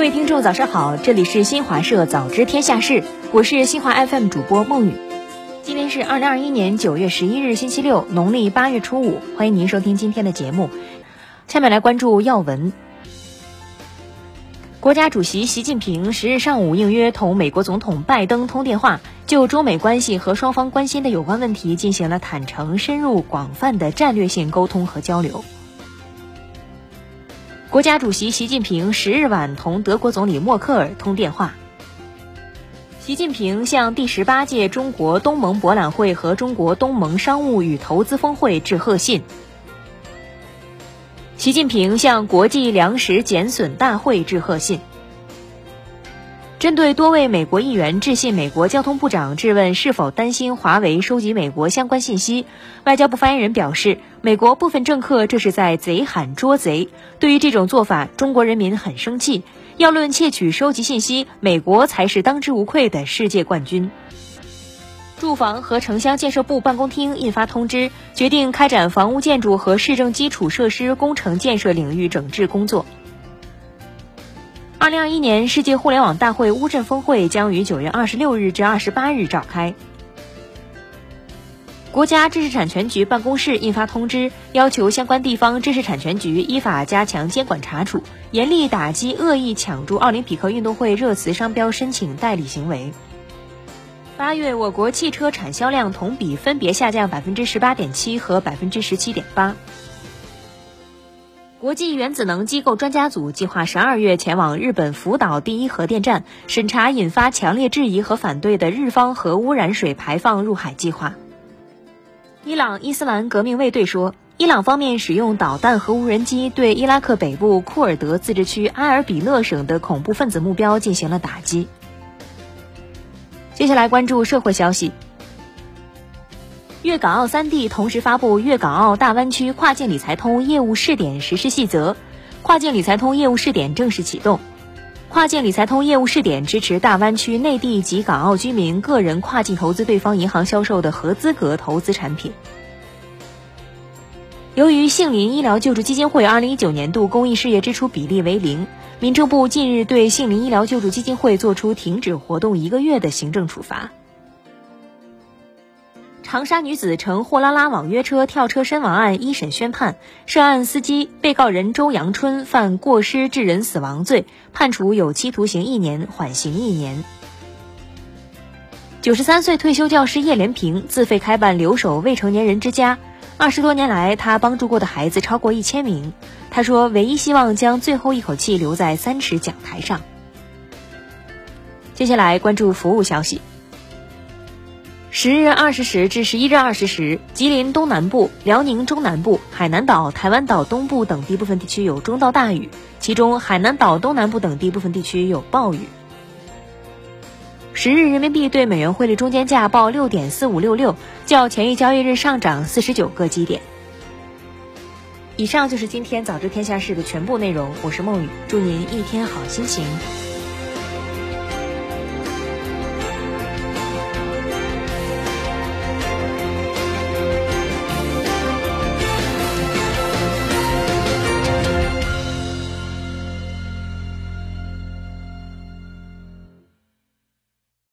各位听众，早上好，这里是新华社早知天下事，我是新华 FM 主播孟雨。今天是二零二一年九月十一日，星期六，农历八月初五，欢迎您收听今天的节目。下面来关注要闻。国家主席习近平十日上午应约同美国总统拜登通电话，就中美关系和双方关心的有关问题进行了坦诚、深入、广泛的战略性沟通和交流。国家主席习近平十日晚同德国总理默克尔通电话。习近平向第十八届中国东盟博览会和中国东盟商务与投资峰会致贺信。习近平向国际粮食减损大会致贺信。针对多位美国议员致信美国交通部长，质问是否担心华为收集美国相关信息，外交部发言人表示，美国部分政客这是在贼喊捉贼。对于这种做法，中国人民很生气。要论窃取收集信息，美国才是当之无愧的世界冠军。住房和城乡建设部办公厅印发通知，决定开展房屋建筑和市政基础设施工程建设领域整治工作。二零二一年世界互联网大会乌镇峰会将于九月二十六日至二十八日召开。国家知识产权局办公室印发通知，要求相关地方知识产权局依法加强监管查处，严厉打击恶意抢注奥林匹克运动会热词商标申请代理行为。八月，我国汽车产销量同比分别下降百分之十八点七和百分之十七点八。国际原子能机构专家组计划十二月前往日本福岛第一核电站审查引发强烈质疑和反对的日方核污染水排放入海计划。伊朗伊斯兰革命卫队说，伊朗方面使用导弹和无人机对伊拉克北部库尔德自治区埃尔比勒省的恐怖分子目标进行了打击。接下来关注社会消息。粤港澳三地同时发布《粤港澳大湾区跨境理财通业务试点实施细则》，跨境理财通业务试点正式启动。跨境理财通业务试点支持大湾区内地及港澳居民个人跨境投资对方银行销售的合资格投资产品。由于杏林医疗救助基金会二零一九年度公益事业支出比例为零，民政部近日对杏林医疗救助基金会作出停止活动一个月的行政处罚。长沙女子乘货拉拉网约车跳车身亡案一审宣判，涉案司机被告人周阳春犯过失致人死亡罪，判处有期徒刑一年，缓刑一年。九十三岁退休教师叶连平自费开办留守未成年人之家，二十多年来，他帮助过的孩子超过一千名。他说，唯一希望将最后一口气留在三尺讲台上。接下来关注服务消息。十日二十时至十一日二十时，吉林东南部、辽宁中南部、海南岛、台湾岛东部等地部分地区有中到大雨，其中海南岛东南部等地部分地区有暴雨。十日人民币对美元汇率中间价报六点四五六六，较前一交易日上涨四十九个基点。以上就是今天早知天下事的全部内容，我是梦雨，祝您一天好心情。